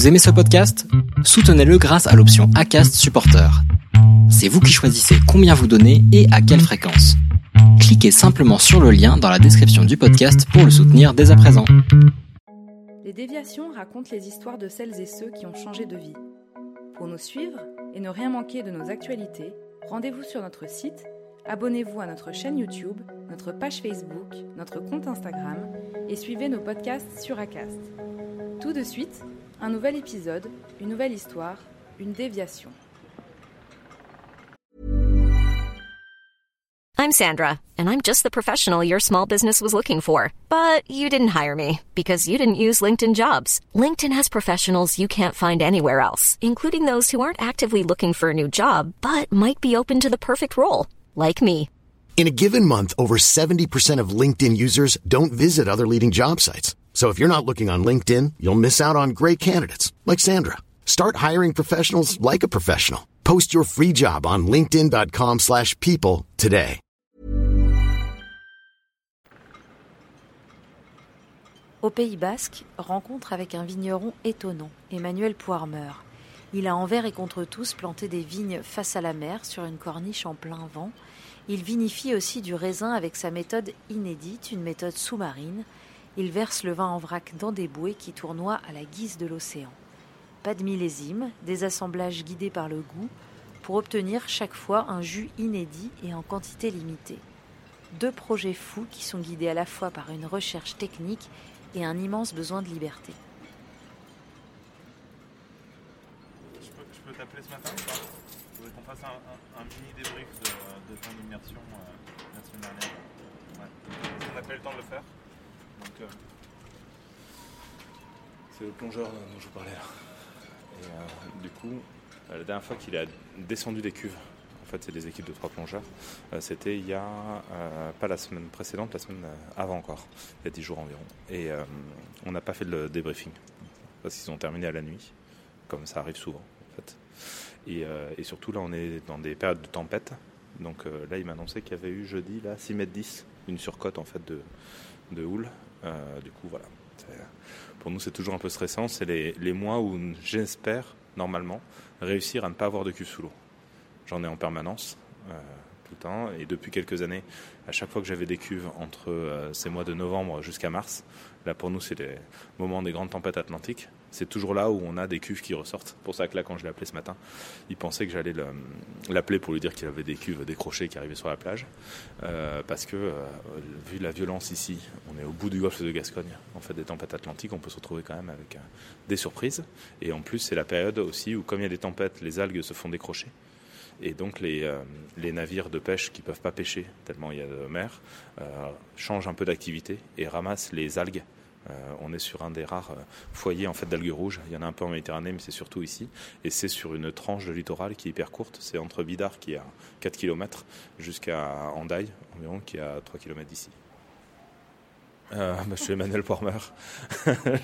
Vous aimez ce podcast? Soutenez-le grâce à l'option ACAST Supporter. C'est vous qui choisissez combien vous donnez et à quelle fréquence. Cliquez simplement sur le lien dans la description du podcast pour le soutenir dès à présent. Les déviations racontent les histoires de celles et ceux qui ont changé de vie. Pour nous suivre et ne rien manquer de nos actualités, rendez-vous sur notre site, abonnez-vous à notre chaîne YouTube, notre page Facebook, notre compte Instagram et suivez nos podcasts sur Acast. Tout de suite, un nouvel épisode, une nouvelle histoire, une déviation. I'm Sandra, and I'm just the professional your small business was looking for. But you didn't hire me because you didn't use LinkedIn jobs. LinkedIn has professionals you can't find anywhere else, including those who aren't actively looking for a new job but might be open to the perfect role, like me. In a given month, over 70% of LinkedIn users don't visit other leading job sites. So if you're not looking on LinkedIn, you'll miss out on great candidates like Sandra. Start hiring professionals like a professional. Post your free job on linkedin.com/people today. Au Pays Basque, rencontre avec un vigneron étonnant, Emmanuel Poirmeur. Il a envers et contre tous planté des vignes face à la mer sur une corniche en plein vent. Il vinifie aussi du raisin avec sa méthode inédite, une méthode sous-marine. Il verse le vin en vrac dans des bouées qui tournoient à la guise de l'océan. Pas de millésime, des assemblages guidés par le goût, pour obtenir chaque fois un jus inédit et en quantité limitée. Deux projets fous qui sont guidés à la fois par une recherche technique et un immense besoin de liberté. Je peux, t'appeler ce matin ou pas? Qu'on fasse un, mini débrief de, de immersion euh, n'a pas le temps de le faire? Donc, euh, C'est le plongeur dont je vous parlais là. Et euh, du coup, euh, la dernière fois qu'il a descendu des cuves, en fait c'est des équipes de trois plongeurs, c'était il y a, pas la semaine précédente, la semaine avant encore, il y a 10 jours environ. Et on n'a pas fait le débriefing, parce qu'ils ont terminé à la nuit, comme ça arrive souvent en fait. Et, surtout là on est dans des périodes de tempête, donc là il m'a annoncé qu'il y avait eu jeudi là 6 mètres 10, une surcote en fait de, de houle. Euh, du coup voilà. Pour nous, c'est toujours un peu stressant. C'est les, mois où j'espère, normalement, réussir à ne pas avoir de cuve sous l'eau. J'en ai en permanence, euh, tout le temps. Et depuis quelques années, à chaque fois que j'avais des cuves entre euh, ces mois de novembre jusqu'à mars, là pour nous, c'est les moments des grandes tempêtes atlantiques. C'est toujours là où on a des cuves qui ressortent. Pour ça que là, quand je l'ai appelé ce matin, il pensait que j'allais le- l'appeler pour lui dire qu'il avait des cuves décrochées qui arrivaient sur la plage. Euh, parce que, euh, vu la violence ici, on est au bout du golfe de Gascogne, en fait, des tempêtes atlantiques, on peut se retrouver quand même avec euh, des surprises. Et en plus, c'est la période aussi où, comme il y a des tempêtes, les algues se font décrocher. Et donc, les, navires de pêche qui peuvent pas pêcher, tellement il y a de mer, changent un peu d'activité et ramassent les algues. Euh, on est sur un des rares euh, foyers en fait d'algues rouges. Il y en a un peu en Méditerranée, mais c'est surtout ici. Et c'est sur une tranche de littoral qui est hyper courte. C'est entre Bidar, qui est à 4 km, jusqu'à Andaille, environ, qui est à 3 km d'ici. Euh, bah, je suis Emmanuel Pormer. je,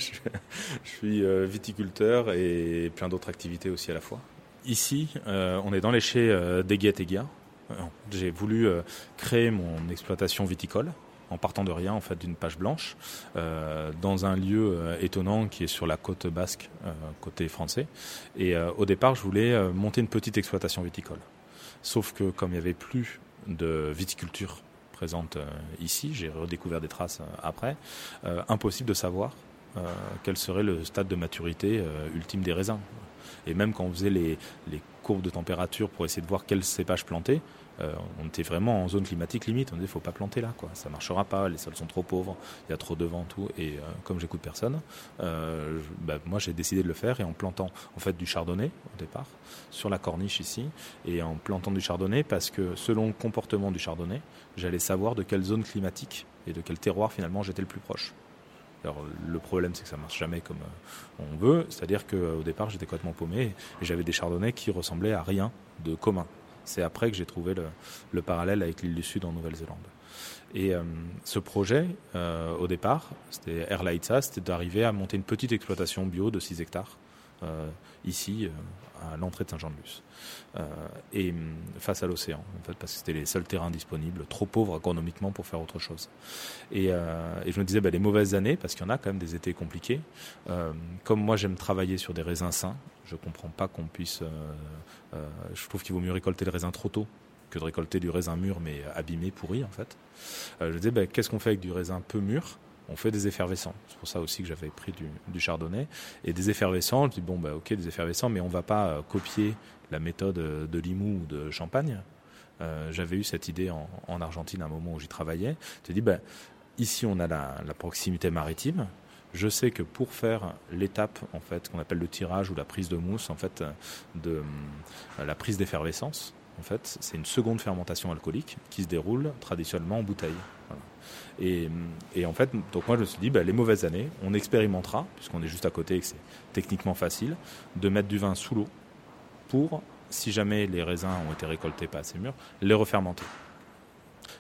suis- euh, viticulteur et plein d'autres activités aussi à la fois. Ici, on est dans les chais euh. Euh, J'ai voulu créer mon exploitation viticole en partant de rien, en fait, d'une page blanche, euh, dans un lieu euh, étonnant qui est sur la côte basque, euh, côté français. Et au départ, je voulais monter une petite exploitation viticole. Sauf que comme il n'y avait plus de viticulture présente ici, j'ai redécouvert des traces après, impossible de savoir quel serait le stade de maturité ultime des raisins. Et même quand on faisait les, les courbes de température pour essayer de voir quel cépage planter, euh, on était vraiment en zone climatique limite. On disait faut pas planter là, quoi. Ça marchera pas. Les sols sont trop pauvres. Il y a trop de vent, tout. Et euh, comme j'écoute personne, euh, bah, moi j'ai décidé de le faire et en plantant en fait du chardonnay au départ sur la corniche ici et en plantant du chardonnay parce que selon le comportement du chardonnay, j'allais savoir de quelle zone climatique et de quel terroir finalement j'étais le plus proche. Alors le problème c'est que ça marche jamais comme on veut, c'est-à-dire qu'au départ j'étais complètement paumé et j'avais des chardonnays qui ressemblaient à rien de commun. C'est après que j'ai trouvé le, le parallèle avec l'île du Sud en Nouvelle-Zélande. Et euh, ce projet, euh, au départ, c'était Airlightsa, c'était d'arriver à monter une petite exploitation bio de 6 hectares ici à l'entrée de Saint-Jean-de-Luz. et hum, face à l'océan, en fait, parce que c'était les seuls terrains disponibles, trop pauvres économiquement pour faire autre chose. Et, je me disais, bah, les mauvaises années, parce qu'il y en a quand même des étés compliqués, comme moi j'aime travailler sur des raisins sains, je comprends pas qu'on puisse... je trouve qu'il vaut mieux récolter le raisin trop tôt que de récolter du raisin mûr mais abîmé, pourri en fait. je disais, bah, qu'est-ce qu'on fait avec du raisin peu mûr? On fait des effervescents. C'est pour ça aussi que j'avais pris du, chardonnay. Et des effervescents, je dis bon, bah, ok, des effervescents, mais on va pas euh, copier la méthode euh, de Limoux ou de Champagne. Euh, j'avais eu cette idée en, Argentine à un moment où j'y travaillais. Je dis, ben, ici on a la, proximité maritime. Je sais que pour faire l'étape en fait qu'on appelle le tirage ou la prise de mousse, en fait, de la prise d'effervescence, en fait, c'est une seconde fermentation alcoolique qui se déroule traditionnellement en bouteille. Et, en fait, donc moi je me suis dit, bah, les mauvaises années, on expérimentera, puisqu'on est juste à côté et que c'est techniquement facile, de mettre du vin sous l'eau pour, si jamais les raisins ont été récoltés pas assez mûrs, les refermenter.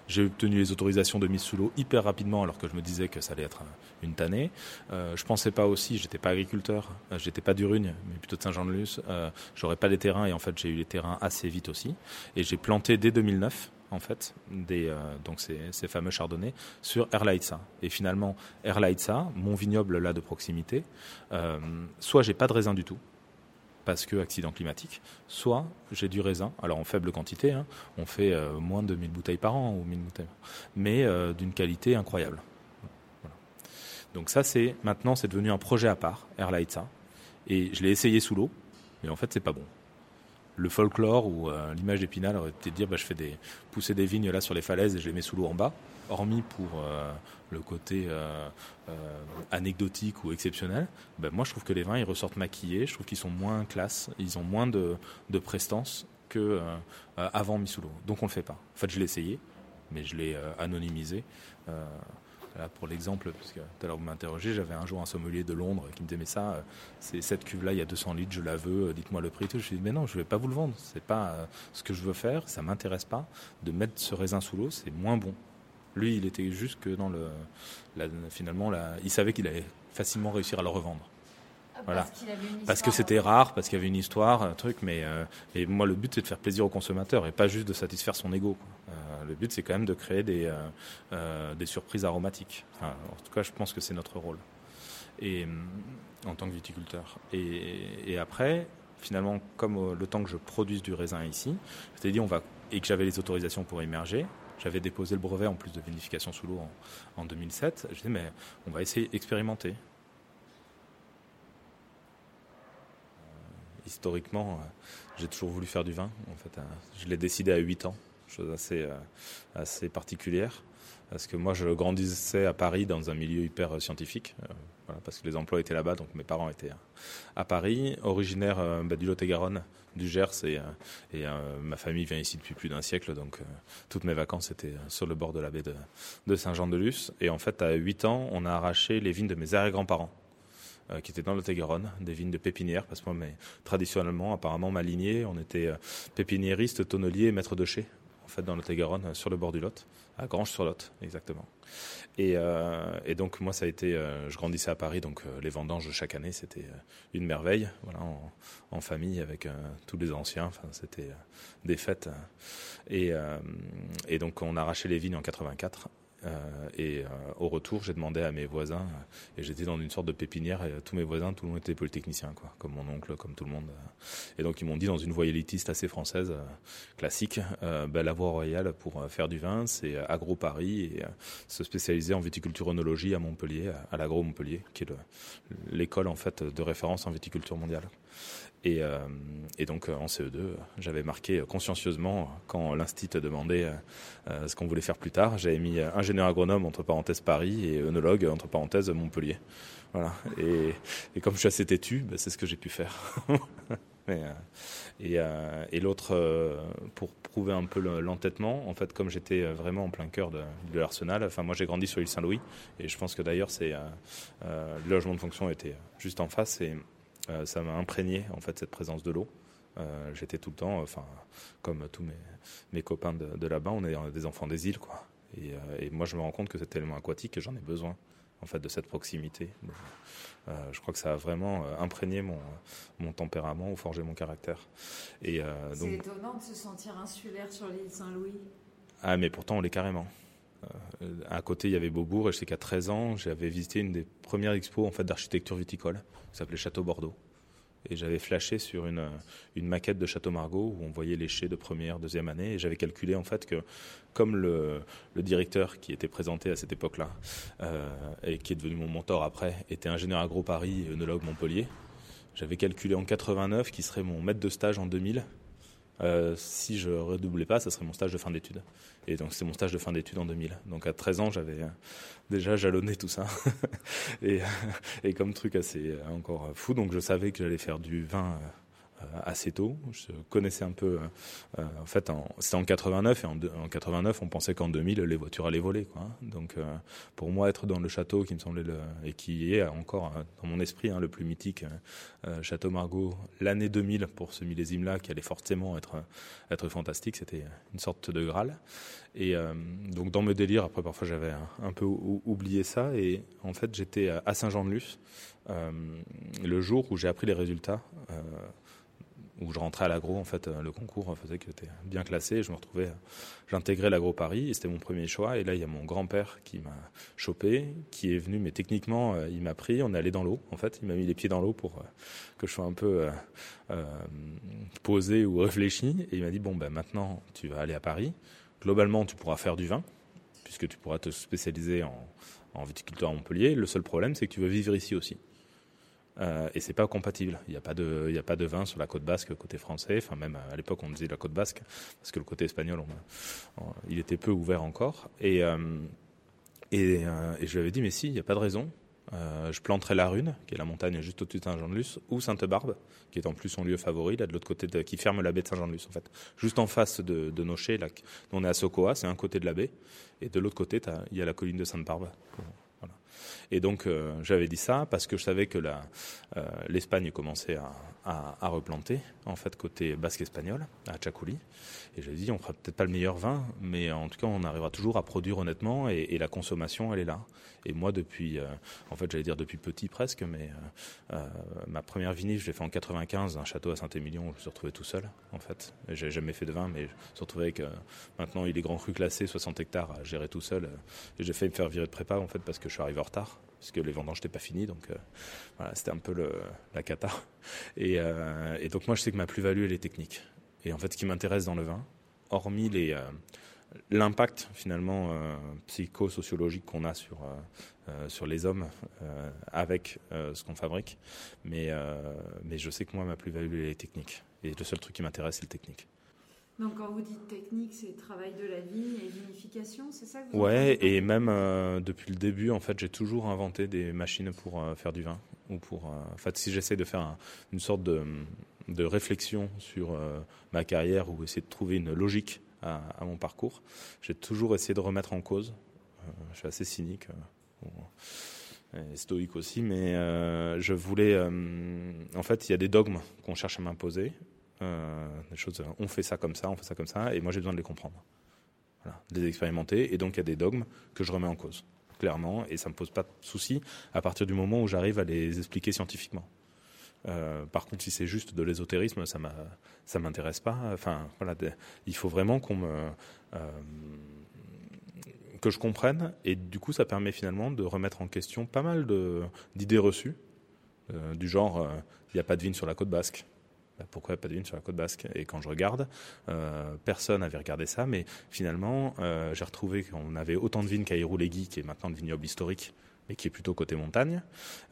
J'ai obtenu les autorisations de mise sous l'eau hyper rapidement alors que je me disais que ça allait être une tannée. Euh, je pensais pas aussi, j'étais pas agriculteur, euh, j'étais pas d'Urugne, mais plutôt de Saint-Jean-de-Luz. Euh, j'aurais pas les terrains et en fait j'ai eu les terrains assez vite aussi. Et j'ai planté dès 2009 en fait, des, euh, donc ces, fameux chardonnays sur Erlaitza. Et finalement, Erlaitza, mon vignoble là de proximité, euh, soit j'ai pas de raisin du tout, parce que accident climatique, soit j'ai du raisin, alors en faible quantité, hein, on fait euh, moins de 1000 bouteilles par an, ou 1000 bouteilles, mais euh, d'une qualité incroyable. Donc ça, c'est maintenant, c'est devenu un projet à part, Erlaitza, et je l'ai essayé sous l'eau, mais en fait, c'est pas bon le folklore ou euh, l'image d'Épinal aurait été de dire bah, je fais pousser des vignes là sur les falaises et je les mets sous l'eau en bas, hormis pour euh, le côté euh, anecdotique ou exceptionnel. Ben, moi je trouve que les vins ils ressortent maquillés, je trouve qu'ils sont moins classe, ils ont moins de, de prestance que avant mis sous l'eau. Donc on le fait pas. En fait je l'ai essayé, mais je l'ai anonymisé pour l'exemple, parce que tout à l'heure vous m'interrogez, j'avais un jour un sommelier de Londres qui me disait mais ça, euh, c'est cette cuve-là, il y a 200 litres, je la veux, euh, dites-moi le prix. Tout. Je lui dit mais non, je ne vais pas vous le vendre, c'est pas euh, ce que je veux faire, ça m'intéresse pas. De mettre ce raisin sous l'eau, c'est moins bon. Lui, il était juste que dans le, finalement, il savait qu'il allait facilement réussir à le revendre. Ah, voilà. Parce, que c'était rare, parce qu'il y avait une histoire, un truc, mais et moi le but c'est de faire plaisir au consommateur et pas juste de satisfaire son ego le but, c'est quand même de créer des, euh, euh, des surprises aromatiques. en tout cas, je pense que c'est notre rôle. Et, euh, en tant que viticulteur. Et, après, finalement, comme le temps que je produise du raisin ici, je t'ai dit, on va, et que j'avais les autorisations pour émerger, j'avais déposé le brevet en plus de vinification sous l'eau en, 2007. Je disais, mais on va essayer d'expérimenter. Historiquement, j'ai toujours voulu faire du vin. Fait, je l'ai décidé à 8 ans chose assez, euh, assez particulière. Parce que moi, je grandissais à Paris dans un milieu hyper euh, scientifique, euh, parce que les emplois étaient là-bas, donc mes parents étaient à Paris, originaire bah, du Lot-et-Garonne, du Gers, et, ma famille vient ici depuis plus d'un siècle, donc toutes mes vacances étaient sur le bord de la baie de, de Saint-Jean-de-Luz. Et en fait, à 8 ans, on a arraché les vignes de mes arrière-grands-parents. Qui étaient dans le Lot-et-Garonne, des vignes de pépinière, parce que moi, mais, traditionnellement, apparemment, ma lignée, on était pépiniériste, tonnelier, maître de chai en fait, dans le Lot-et-Garonne, sur le bord du Lot, à Grange-sur-Lot, exactement. Et, euh, et, donc, moi, ça a été, euh, je grandissais à Paris, donc euh, les vendanges chaque année, c'était une merveille, voilà, en, famille avec tous les anciens, c'était des fêtes. Et, et donc, on a arraché les vignes en 84 euh, et euh, au retour, j'ai demandé à mes voisins, et j'étais dans une sorte de pépinière, et tous mes voisins, tout le monde était polytechnicien, quoi, comme mon oncle, comme tout le monde. Et donc ils m'ont dit, dans une voie élitiste assez française, euh, classique, ben, la voie royale pour faire du vin, c'est Agro Paris, et se spécialiser en viticulture onologie à Montpellier, à l'Agro Montpellier, qui est l'école en fait de référence en viticulture mondiale. Et, euh, et, donc en CE2, j'avais marqué consciencieusement, quand l'Institut demandait euh, ce qu'on voulait faire plus tard, j'avais mis ingénieur agronome entre parenthèses Paris et œnologue entre parenthèses Montpellier. Voilà. Et, comme je suis assez têtu, bah, c'est ce que j'ai pu faire. Euh, et, l'autre, pour prouver un peu l'entêtement, en fait, comme j'étais vraiment en plein cœur de, l'arsenal, enfin moi j'ai grandi sur l'île Saint-Louis, et je pense que d'ailleurs le logement de fonction était juste en face. Euh, ça m'a imprégné en fait cette présence de l'eau. Euh, j'étais tout le temps, enfin, comme tous mes, mes copains de, là-bas, on est des enfants des îles, quoi. Et, euh, et, moi, je me rends compte que cet élément aquatique, j'en ai besoin. en fait, de cette proximité. je crois que ça a vraiment imprégné mon, mon tempérament ou forgé mon caractère. Et, C'est étonnant de se sentir insulaire sur l'île Saint-Louis. Ah, mais pourtant, on l'est carrément. À côté, il y avait Beaubourg, et je sais qu'à 13 ans, j'avais visité une des premières expos en fait, d'architecture viticole, qui s'appelait Château Bordeaux. Et j'avais flashé sur une, une, maquette de Château Margaux où on voyait les chais de première, deuxième année et j'avais calculé en fait que comme le, directeur qui était présenté à cette époque-là euh, et qui est devenu mon mentor après était ingénieur agro Paris et œnologue Montpellier, j'avais calculé en 89 qui serait mon maître de stage en 2000 euh, si je redoublais pas, ça serait mon stage de fin d'études. Et donc c'est mon stage de fin d'études en 2000. Donc à 13 ans, j'avais euh, déjà jalonné tout ça. et, et, comme truc assez encore fou, donc je savais que j'allais faire du vin euh, assez tôt. Je connaissais un peu. Euh, en fait, c'était en 89 et en, en, 89, on pensait qu'en 2000 les voitures allaient voler. Quoi. Donc, euh, pour moi, être dans le château qui me semblait et qui est encore dans mon esprit hein, le plus mythique, Château Margaux, l'année 2000 pour ce millésime-là, qui allait forcément être être fantastique, c'était une sorte de graal. Et donc, dans mes délires, après parfois j'avais un, peu oublié ça. Et en fait, j'étais à Saint-Jean-de-Luz le jour où j'ai appris les résultats où je rentrais à l'agro, en fait, euh, le concours faisait que j'étais bien classé. Je me retrouvais, j'intégrais l'agro Paris et c'était mon premier choix. Et là, il y a mon grand-père qui m'a chopé, qui est venu, mais techniquement, euh, il m'a pris. On est allé dans l'eau, en fait. Il m'a mis les pieds dans l'eau pour euh, que je sois un peu euh, posé ou réfléchi. Et il m'a dit bon, ben maintenant, tu vas aller à Paris. Globalement, tu pourras faire du vin, puisque tu pourras te spécialiser en, en viticulteur à Montpellier. Le seul problème, c'est que tu veux vivre ici aussi. Euh, et c'est pas compatible. Il n'y a pas de, vin sur la côte basque côté français. Enfin même à l'époque on disait la côte basque parce que le côté espagnol, il était peu ouvert encore. Et euh, euh, et, je lui avais dit mais si, il n'y a pas de raison. je planterai la Rune, qui est la montagne juste au-dessus de Saint-Jean-de-Luz, ou Sainte-Barbe, qui est en plus son lieu favori, là de l'autre côté, qui ferme la baie de Saint-Jean-de-Luz en fait, juste en face de, de Nocher, là, on est à Sokoa, c'est un côté de la baie, et de l'autre côté, il y a la colline de Sainte-Barbe. Et donc euh, j'avais dit ça parce que je savais que euh, l'Espagne commençait à, à, replanter, en fait côté basque espagnol, à Tchakouli. Et j'avais dit on fera peut-être pas le meilleur vin, mais en tout cas on arrivera toujours à produire honnêtement et, la consommation elle est là. Et moi depuis, euh, en fait j'allais dire depuis petit presque, mais ma première vinif je l'ai fait en 95, un château à Saint-Émilion, je me suis retrouvé tout seul en fait. J'ai jamais fait de vin, mais je me suis retrouvé avec maintenant il est grand cru classé, 60 hectares à gérer tout seul. j'ai fait me faire virer de prépa en fait parce que je suis arrivé en retard puisque les vendanges n'étaient pas finies, donc euh, c'était un peu la cata. Et, euh, et, donc moi, je sais que ma plus-value, elle est technique. Et en fait, ce qui m'intéresse dans le vin, hormis euh, l'impact finalement psychosociologique qu'on a sur sur les hommes avec ce qu'on fabrique, mais mais je sais que moi, ma plus-value, elle est technique. Et le seul truc qui m'intéresse, c'est le technique. Donc quand vous dites technique, c'est travail de la vigne et vinification, c'est ça que vous Ouais, et même euh, depuis le début, en fait, j'ai toujours inventé des machines pour euh, faire du vin ou pour. Euh, en fait, si j'essaie de faire une sorte de, de réflexion sur ma carrière ou essayer de trouver une logique à, à mon parcours, j'ai toujours essayé de remettre en cause. je suis assez cynique. et stoïque aussi, mais je voulais. en fait, il y a des dogmes qu'on cherche à m'imposer, des choses, on fait ça comme ça, on fait ça comme ça, et moi j'ai besoin de les comprendre, voilà, de les expérimenter, et donc il y a des dogmes que je remets en cause, clairement, et ça me pose pas de souci à partir du moment où j'arrive à les expliquer scientifiquement. Euh, par contre, si c'est juste de l'ésotérisme, ça ça m'intéresse pas. Enfin, il faut vraiment qu'on me, euh, que je comprenne, et du coup, ça permet finalement de remettre en question pas mal d'idées reçues, euh, du genre, euh, il n'y a pas de vigne sur la côte basque. Bah, pourquoi pas de vigne sur la côte basque? Et quand je regarde, euh, personne n'avait regardé ça, mais finalement, euh, j'ai retrouvé qu'on avait autant de vignes qu'à Iroulegui, qui est maintenant le vignoble historique, mais qui est plutôt côté montagne.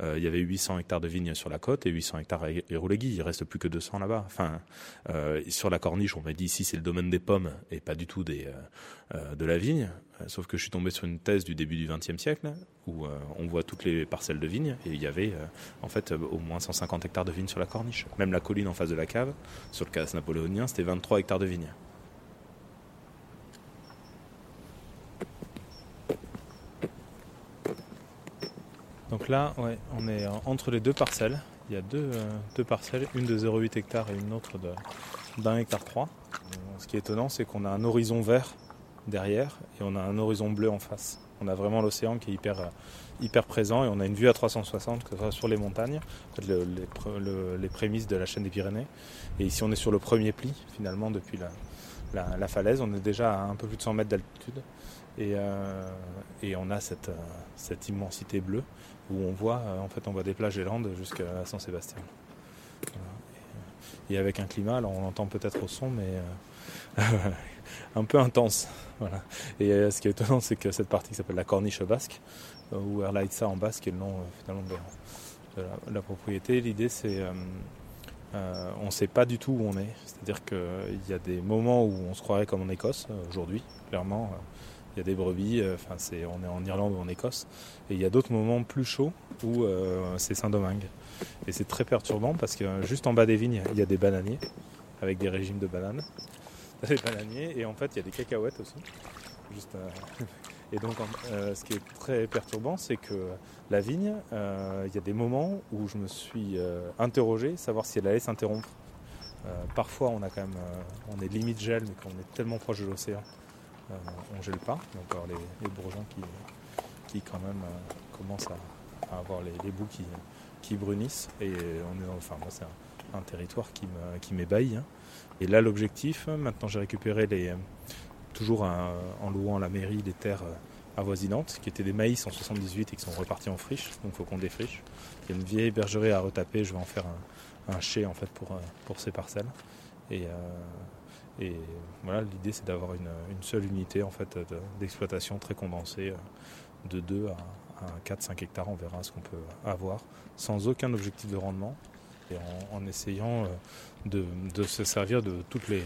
Euh, il y avait 800 hectares de vignes sur la côte et 800 hectares à. Il reste plus que 200 là-bas. Enfin, euh, sur la corniche, on m'a dit ici c'est le domaine des pommes et pas du tout euh, de la vigne. sauf que je suis tombé sur une thèse du début du XXe siècle où on voit toutes les parcelles de vignes et il y avait en fait au moins 150 hectares de vignes sur la corniche. Même la colline en face de la cave, sur le cas napoléonien, c'était 23 hectares de vignes. Donc là, on est entre les deux parcelles. Il y a deux, euh, parcelles, une de 0,8 hectares et une autre d'un hectare 3. Ce qui est étonnant, c'est qu'on a un horizon vert derrière et on a un horizon bleu en face. On a vraiment l'océan qui est hyper, présent et on a une vue à 360, que ce sur les montagnes, les, prémices de la chaîne des Pyrénées. Et ici, on est sur le premier pli, finalement, depuis la, falaise. On est déjà à un peu plus de 100 mètres d'altitude. Et, euh, on a cette, cette, immensité bleue où on voit, en fait, on voit des plages gélantes jusqu'à Saint-Sébastien. Et avec un climat, alors on l'entend peut-être au son, mais euh, un peu intense. Voilà. Et euh, ce qui est étonnant, c'est que cette partie qui s'appelle la corniche basque, euh, ou Erlaitza en basque, qui est le nom finalement de, la, propriété, l'idée c'est on ne sait pas du tout où on est. C'est-à-dire qu'il y a des moments où on se croirait comme en Écosse, aujourd'hui, clairement. Il y a des brebis, on est en Irlande ou en Écosse. Et il y a d'autres moments plus chauds où c'est Saint-Domingue. Et c'est très perturbant parce que juste en bas des vignes, il y a des bananiers avec des régimes de bananes. Des bananiers et en fait il y a des cacahuètes aussi. Euh, et donc euh, ce qui est très perturbant, c'est que la vigne, euh, il y a des moments où je me suis interrogé, savoir si elle allait s'interrompre. parfois on a quand même, on est limite gel, mais quand on est tellement proche de l'océan, on gèle pas. Donc les, les bourgeons qui, qui quand même commencent à, avoir les, bouts qui, qui brunissent. Et on est enfin, moi, c'est un, territoire qui, qui m'ébahit. Hein. Et là, l'objectif, maintenant j'ai récupéré les, toujours en louant à la mairie des terres euh, avoisinantes, qui étaient des maïs en 78 et qui sont repartis en friche, donc il faut qu'on défriche. Il y a une vieille bergerie à retaper, je vais en faire un, un chai en fait pour, euh, pour ces parcelles. Et, euh, et voilà, l'idée c'est d'avoir une, seule unité en fait d'exploitation très condensée, de 2 à, 4-5 hectares, on verra ce qu'on peut avoir, sans aucun objectif de rendement, et en, essayant de, se servir de toutes les,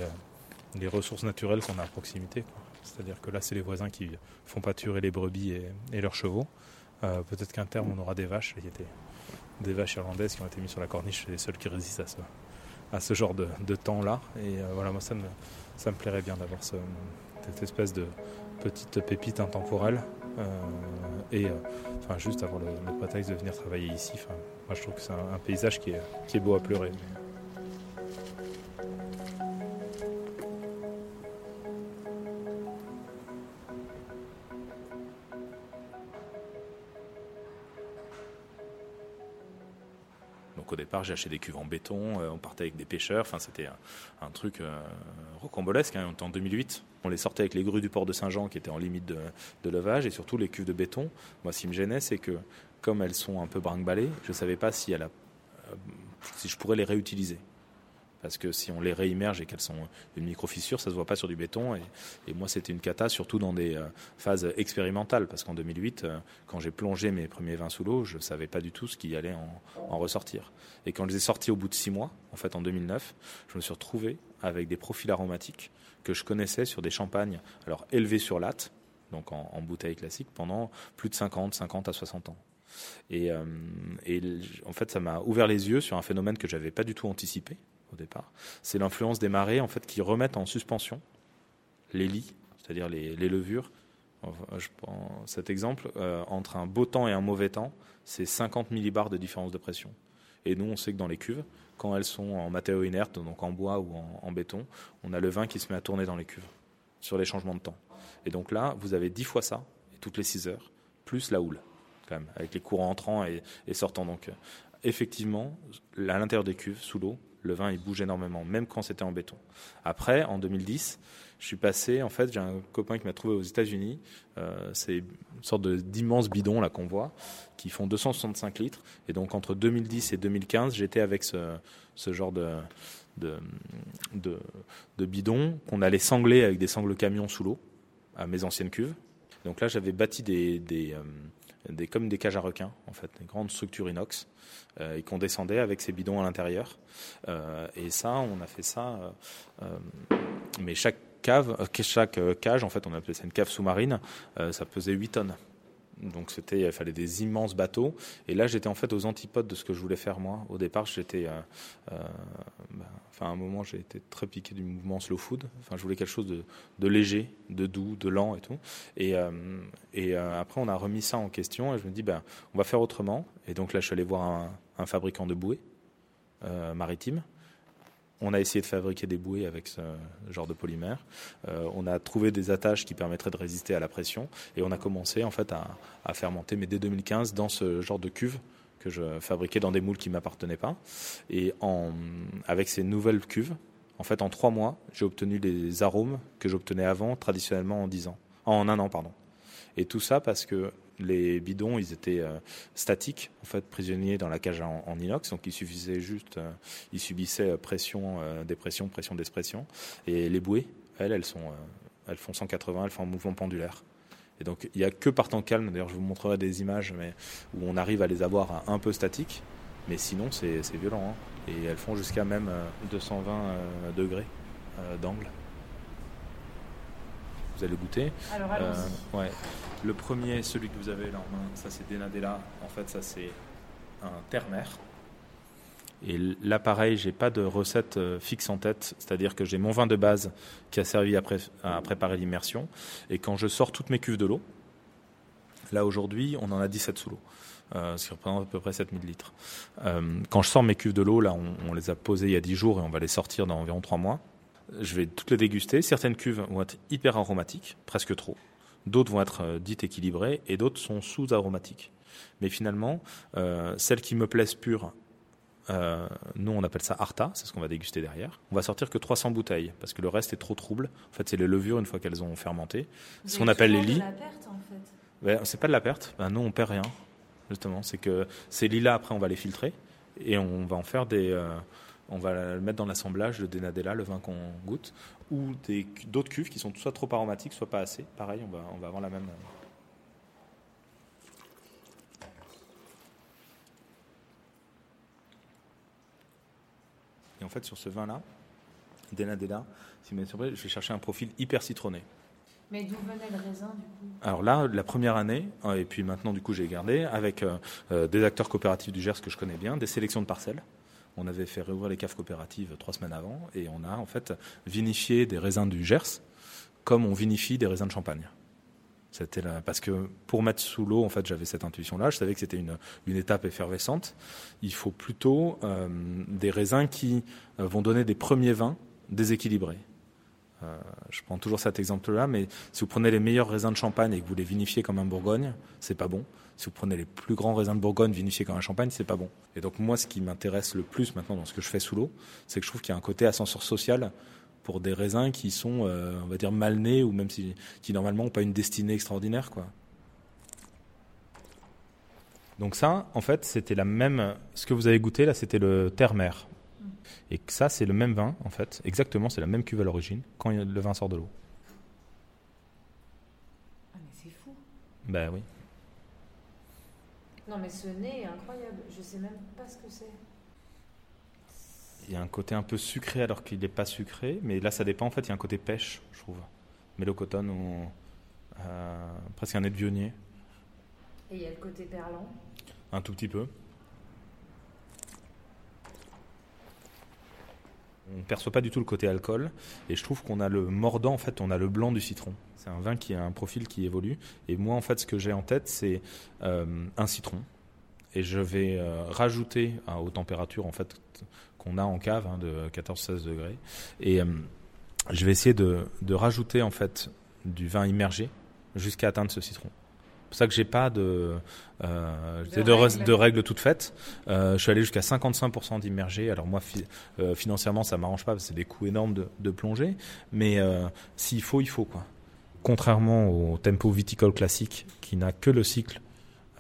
euh, ressources naturelles qu'on a à proximité. C'est-à-dire que là, c'est les voisins qui font pâturer les brebis et, leurs chevaux. Euh, peut-être qu'un terme, on aura des vaches. Il y a des, vaches irlandaises qui ont été mises sur la corniche, c'est les seules qui résistent à ce, à ce genre de, temps-là. Et voilà, moi, ça me, ça me plairait bien d'avoir cette espèce de petite pépite intemporelle euh, et euh, enfin, juste avoir le, prétexte de venir travailler ici. Moi, je trouve que c'est un, paysage qui est, qui est beau à pleurer. J'ai acheté des cuves en béton, euh, on partait avec des pêcheurs, enfin c'était un, truc rocambolesque, hein, on était en 2008. On les sortait avec les grues du port de Saint-Jean qui étaient en limite de, levage et surtout les cuves de béton. Moi, ce qui me gênait, c'est que comme elles sont un peu brinque-ballées, je ne savais pas euh, si je pourrais les réutiliser. Parce que si on les réimmerge et qu'elles sont une micro-fissure, ça ne se voit pas sur du béton. Et, moi, c'était une cata, surtout dans des euh, phases expérimentales. Parce qu'en 2008, euh, quand j'ai plongé mes premiers vins sous l'eau, je ne savais pas du tout ce qui allait en, en, ressortir. Et quand je les ai sortis au bout de six mois, en fait en 2009, je me suis retrouvé avec des profils aromatiques que je connaissais sur des champagnes, alors élevés sur latte, donc en, bouteille classique, pendant plus de 50, 50 à 60 ans. Et, euh, et en fait, ça m'a ouvert les yeux sur un phénomène que j'avais pas du tout anticipé au départ. C'est l'influence des marées en fait qui remettent en suspension les lits, c'est-à-dire les, levures. Je prends cet exemple euh, entre un beau temps et un mauvais temps, c'est 50 millibars de différence de pression. Et nous, on sait que dans les cuves, quand elles sont en matériaux inertes, donc en bois ou en, béton, on a le vin qui se met à tourner dans les cuves sur les changements de temps. Et donc là, vous avez 10 fois ça, toutes les 6 heures, plus la houle, quand même, avec les courants entrants et, sortants. Donc, effectivement, à l'intérieur des cuves, sous l'eau, le vin il bouge énormément, même quand c'était en béton. Après, en 2010, je suis passé, en fait, j'ai un copain qui m'a trouvé aux États-Unis. Euh, c'est une sorte d'immenses bidons là qu'on voit, qui font 265 litres. Et donc entre 2010 et 2015, j'étais avec ce, ce genre de, de, de, bidons qu'on allait sangler avec des sangles camions sous l'eau à mes anciennes cuves. Donc là, j'avais bâti des, des, euh, comme des cages à requins, en fait, des grandes structures inox, euh, et qu'on descendait avec ces bidons à l'intérieur. et ça, on a fait ça, mais chaque cave, euh, chaque euh, cage, en fait, on appelait ça une cave sous-marine, euh, ça pesait 8 tonnes. Donc c'était, il fallait des immenses bateaux. Et là, j'étais en fait aux antipodes de ce que je voulais faire moi. Au départ, j'étais, bah, enfin à un moment, j'ai été très piqué du mouvement slow food. Enfin, je voulais quelque chose de, léger, de doux, de lent et tout. Et, et après, on a remis ça en question. Et je me dis, ben, on va faire autrement. Et donc là, je suis allé voir un fabricant de bouées maritimes On a essayé de fabriquer des bouées avec ce genre de polymère. Euh, on a trouvé des attaches qui permettraient de résister à la pression et on a commencé en fait à, fermenter, mais dès 2015, dans ce genre de cuve que je fabriquais dans des moules qui m'appartenaient pas. Et en, avec ces nouvelles cuves, en fait, en trois mois, j'ai obtenu les arômes que j'obtenais avant, traditionnellement en dix ans, en un an, pardon. Et tout ça parce que les bidons, ils étaient euh, statiques, en fait, prisonniers dans la cage en, inox. Donc, il suffisait juste, euh, ils subissaient pression, euh, dépression, pression, d'expression. Et les bouées, elles, elles sont, elles font 180, elles font un mouvement pendulaire. Et donc, il n'y a que par temps calme, d'ailleurs, je vous montrerai des images mais, où on arrive à les avoir un, peu statiques. Mais sinon, c'est violent. Hein. Et elles font jusqu'à même 220 degrés d'angle. Vous allez goûter. Alors, ouais. Le premier, celui que vous avez là en main, ça c'est Denadella. En fait, ça c'est un terre-mer. Et là, pareil, j'ai pas de recette euh, fixe en tête, c'est-à-dire que j'ai mon vin de base qui a servi à, à préparer l'immersion. Et quand je sors toutes mes cuves de l'eau, là aujourd'hui, on en a 17 sous l'eau. Euh, ce qui représente à peu près 7000 litres. Euh, quand je sors mes cuves de l'eau, là, on, on, les a posées il y a 10 jours et on va les sortir dans environ 3 mois. Je vais toutes les déguster. Certaines cuves vont être hyper aromatiques, presque trop. D'autres vont être euh, dites équilibrées et d'autres sont sous-aromatiques. Mais finalement, euh, celles qui me plaisent pures, euh, nous on appelle ça Arta, c'est ce qu'on va déguster derrière. On va sortir que 300 bouteilles parce que le reste est trop trouble. En fait, c'est les levures une fois qu'elles ont fermenté. Ce qu'on appelle les lits. Ben, c'est pas de la perte. Ben, nous on perd rien justement. C'est que ces lits là après on va les filtrer et on va en faire des on va le mettre dans l'assemblage de Denadella, le vin qu'on goûte, ou d'autres cuves qui sont soit trop aromatiques, soit pas assez. Pareil, on va, on va avoir la même. Euh. Et en fait, sur ce vin-là, Denadella, si vous je vais chercher un profil hyper citronné. Mais d'où venait le raisin du coup? Alors là, la première année, euh, et puis maintenant du coup j'ai gardé, avec euh, des acteurs coopératifs du Gers que je connais bien, des sélections de parcelles. On avait fait réouvrir les caves coopératives trois semaines avant et on a en fait vinifié des raisins du Gers comme on vinifie des raisins de Champagne. C'était parce que pour mettre sous l'eau, en fait, j'avais cette intuition-là. Je savais que c'était une, étape effervescente. Il faut plutôt euh, des raisins qui euh, vont donner des premiers vins déséquilibrés. Euh, je prends toujours cet exemple-là, mais si vous prenez les meilleurs raisins de Champagne et que vous les vinifiez comme un Bourgogne, c'est pas bon. Si vous prenez les plus grands raisins de Bourgogne vinifiés comme un Champagne, c'est pas bon. Et donc moi, ce qui m'intéresse le plus maintenant dans ce que je fais sous l'eau, c'est que je trouve qu'il y a un côté ascenseur social pour des raisins qui sont, euh, on va dire, mal nés ou même si, qui normalement n'ont pas une destinée extraordinaire, quoi. Donc ça, en fait, c'était la même. Ce que vous avez goûté là, c'était le terre-mer. Et ça, c'est le même vin, en fait. Exactement, c'est la même cuve à l'origine, quand le vin sort de l'eau. Ah, mais c'est fou. Ben oui. Non, mais ce nez est incroyable. Je sais même pas ce que c'est. Il y a un côté un peu sucré alors qu'il n'est pas sucré, mais là, ça dépend. En fait, il y a un côté pêche, je trouve. Mélocotone ou euh, presque un nez de vionnier. Et il y a le côté perlant Un tout petit peu. On ne perçoit pas du tout le côté alcool et je trouve qu'on a le mordant, en fait, on a le blanc du citron. C'est un vin qui a un profil qui évolue. Et moi, en fait, ce que j'ai en tête, c'est euh, un citron. Et je vais euh, rajouter aux températures en fait qu'on a en cave hein, de 14-16 degrés. Et euh, je vais essayer de, de, rajouter en fait du vin immergé jusqu'à atteindre ce citron. C'est pour ça que j'ai pas de, euh, de, de, règles. de, règles. toutes faites. Euh, je suis allé jusqu'à 55% d'immergé. Alors moi, euh, financièrement, ça m'arrange pas parce que c'est des coûts énormes de, plongée. Mais s'il faut, il faut quoi. Contrairement au tempo viticole classique qui n'a que le cycle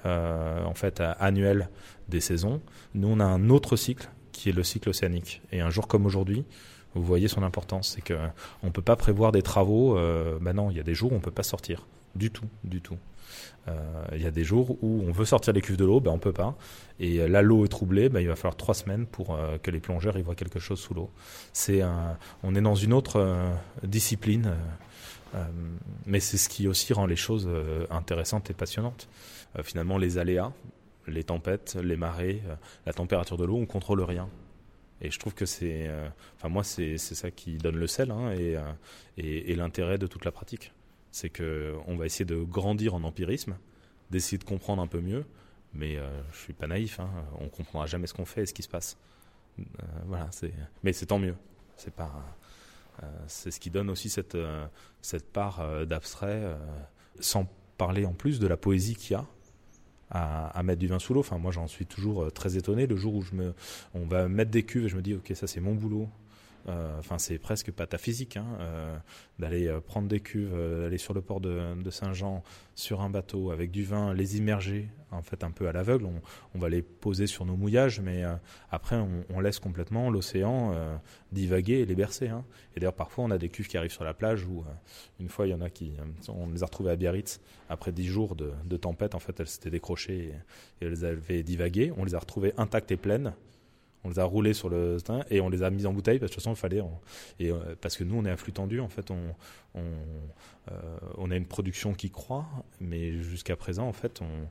euh, en fait annuel des saisons, nous on a un autre cycle qui est le cycle océanique. Et un jour comme aujourd'hui, vous voyez son importance, c'est que on peut pas prévoir des travaux. Euh, ben non, il y a des jours où on peut pas sortir du tout, du tout. Euh, il y a des jours où on veut sortir les cuves de l'eau, ben on peut pas. Et là, l'eau est troublée, ben il va falloir trois semaines pour euh, que les plongeurs y voient quelque chose sous l'eau. C'est on est dans une autre euh, discipline, mais c'est ce qui aussi rend les choses intéressantes et passionnantes. finalement, les aléas, les tempêtes, les marées, la température de l'eau, on contrôle rien. Et je trouve que c'est, enfin moi, c'est ça qui donne le sel hein, et, et, l'intérêt de toute la pratique c'est qu'on va essayer de grandir en empirisme, d'essayer de comprendre un peu mieux, mais je euh, je suis pas naïf, hein, on comprendra jamais ce qu'on fait et ce qui se passe. Euh, voilà, mais c'est tant mieux. C'est pas, c'est ce qui donne aussi cette, cette part d'abstrait, sans parler en plus de la poésie qu'il y a à, mettre du vin sous l'eau. Enfin, moi, j'en suis toujours euh, très étonné. Le jour où je me, on va mettre des cuves et je me dis, ok, ça c'est mon boulot. Euh, enfin, c'est presque pas ta physique hein, euh, d'aller prendre des cuves, aller sur le port de, Saint-Jean sur un bateau avec du vin, les immerger en fait un peu à l'aveugle. On, va les poser sur nos mouillages, mais après on, laisse complètement l'océan divaguer et les bercer. Hein. Et d'ailleurs parfois on a des cuves qui arrivent sur la plage où une fois il y en a qui, on les a retrouvées à Biarritz après dix jours de, tempête. En fait, elles s'étaient décrochées et, et elles avaient divagué. On les a retrouvées intactes et pleines on les a roulés sur le et on les a mis en bouteille parce que de toute façon il fallait et euh, parce que nous on est à flux tendu en fait on on, euh, on a une production qui croît mais jusqu'à présent en fait on,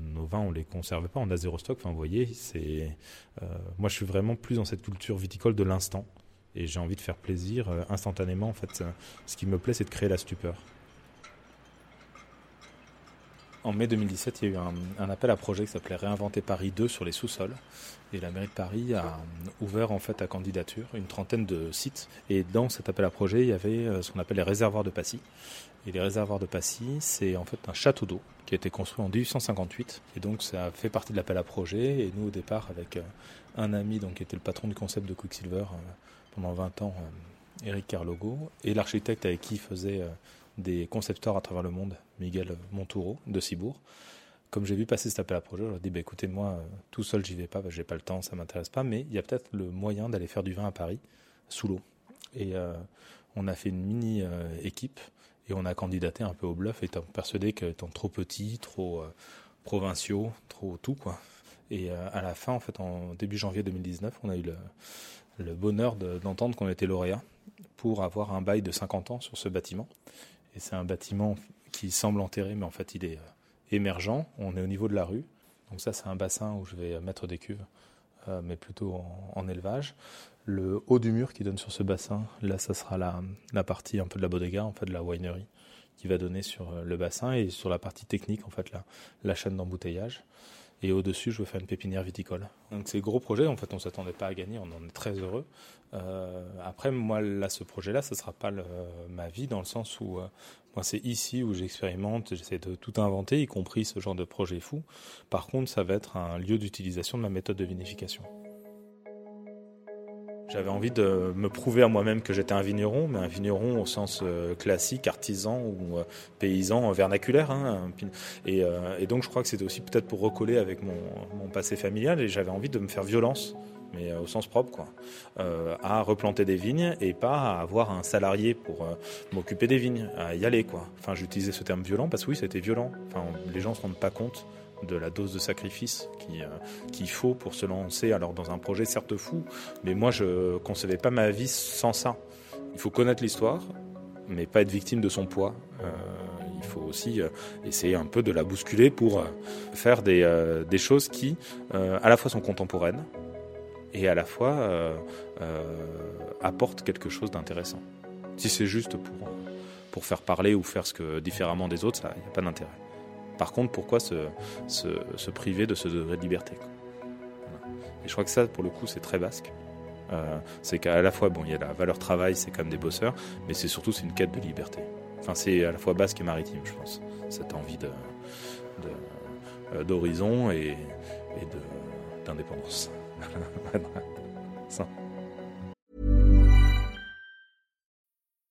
nos vins on les conserve pas on a zéro stock. Enfin voyez c'est euh, moi je suis vraiment plus dans cette culture viticole de l'instant et j'ai envie de faire plaisir instantanément en fait. Ce qui me plaît c'est de créer la stupeur en mai 2017, il y a eu un, appel à projet qui s'appelait Réinventer Paris 2 sur les sous-sols. Et la mairie de Paris a ouvert en fait à candidature une trentaine de sites. Et dans cet appel à projet, il y avait euh, ce qu'on appelle les réservoirs de Passy. Et les réservoirs de Passy, c'est en fait un château d'eau qui a été construit en 1858. Et donc ça fait partie de l'appel à projet. Et nous, au départ, avec euh, un ami donc, qui était le patron du concept de Quicksilver euh, pendant 20 ans, Eric Carlogo, et l'architecte avec qui il faisait des concepteurs à travers le monde, Miguel Montoureau de Cibourg. Comme j'ai vu passer cet appel à projet, je leur ai dit bah, écoutez, moi, euh, tout seul, j'y vais pas, j'ai pas le temps, ça m'intéresse pas, mais il y a peut-être le moyen d'aller faire du vin à Paris, sous l'eau. Et euh, on a fait une mini euh, équipe et on a candidaté un peu au bluff, étant persuadé qu'étant trop petit, trop provinciaux, trop tout, quoi. Et à la fin, en fait, en début janvier 2019, on a eu le, bonheur d'entendre qu'on était lauréat pour avoir un bail de 50 ans sur ce bâtiment. Et c'est un bâtiment qui semble enterré, mais en fait il est euh, émergent. On est au niveau de la rue. Donc ça c'est un bassin où je vais mettre des cuves, euh, mais plutôt en, élevage. Le haut du mur qui donne sur ce bassin, là ça sera la, partie un peu de la bodega, en fait de la winery, qui va donner sur euh, le bassin et sur la partie technique, en fait la chaîne d'embouteillage. Et au-dessus, je veux faire une pépinière viticole. Donc c'est gros projet, en fait, on ne s'attendait pas à gagner, on en est très heureux. Euh, après, moi, là, ce projet-là, ce ne sera pas ma vie, dans le sens où euh, moi, c'est ici où j'expérimente, j'essaie de tout inventer, y compris ce genre de projet fou. Par contre, ça va être un lieu d'utilisation de ma méthode de vinification. J'avais envie de me prouver à moi-même que j'étais un vigneron, mais un vigneron au sens euh, classique, artisan ou euh, paysan vernaculaire. Hein, et, euh, et, donc je crois que c'était aussi peut-être pour recoller avec mon, passé familial et j'avais envie de me faire violence mais au sens propre, quoi, à replanter des vignes et pas à avoir un salarié pour m'occuper des vignes, à y aller, quoi. Enfin, j'utilisais ce terme violent parce que oui, c'était violent. Enfin, les gens se rendent pas compte de la dose de sacrifice euh, qu'il faut pour se lancer alors dans un projet certes fou, mais moi je concevais pas ma vie sans ça. Il faut connaître l'histoire, mais pas être victime de son poids. Euh, il faut aussi euh, essayer un peu de la bousculer pour faire des, des choses qui à la fois sont contemporaines et à la fois apportent quelque chose d'intéressant. Si c'est juste pour, pour faire parler ou faire ce que différemment des autres, il n'y a pas d'intérêt. Par contre, pourquoi se, se, priver de ce degré de liberté Et je crois que ça, pour le coup, c'est très basque. Euh, c'est qu'à la fois, bon, il y a la valeur travail, c'est même des bosseurs, mais c'est surtout c'est une quête de liberté. Enfin, c'est à la fois basque et maritime, je pense. Cette envie de, euh, d'horizon et, et d'indépendance.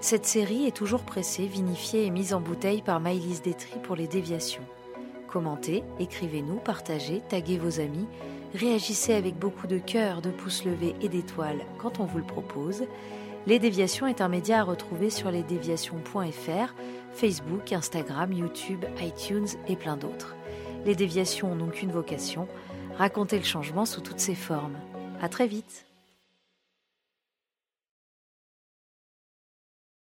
Cette série est toujours pressée, vinifiée et mise en bouteille par Maëlys Détry pour les déviations. Commentez, écrivez-nous, partagez, taguez vos amis, réagissez avec beaucoup de cœur, de pouces levés et d'étoiles quand on vous le propose. Les Déviations est un média à retrouver sur lesdéviations.fr, Facebook, Instagram, YouTube, iTunes et plein d'autres. Les déviations n'ont qu'une vocation, raconter le changement sous toutes ses formes. À très vite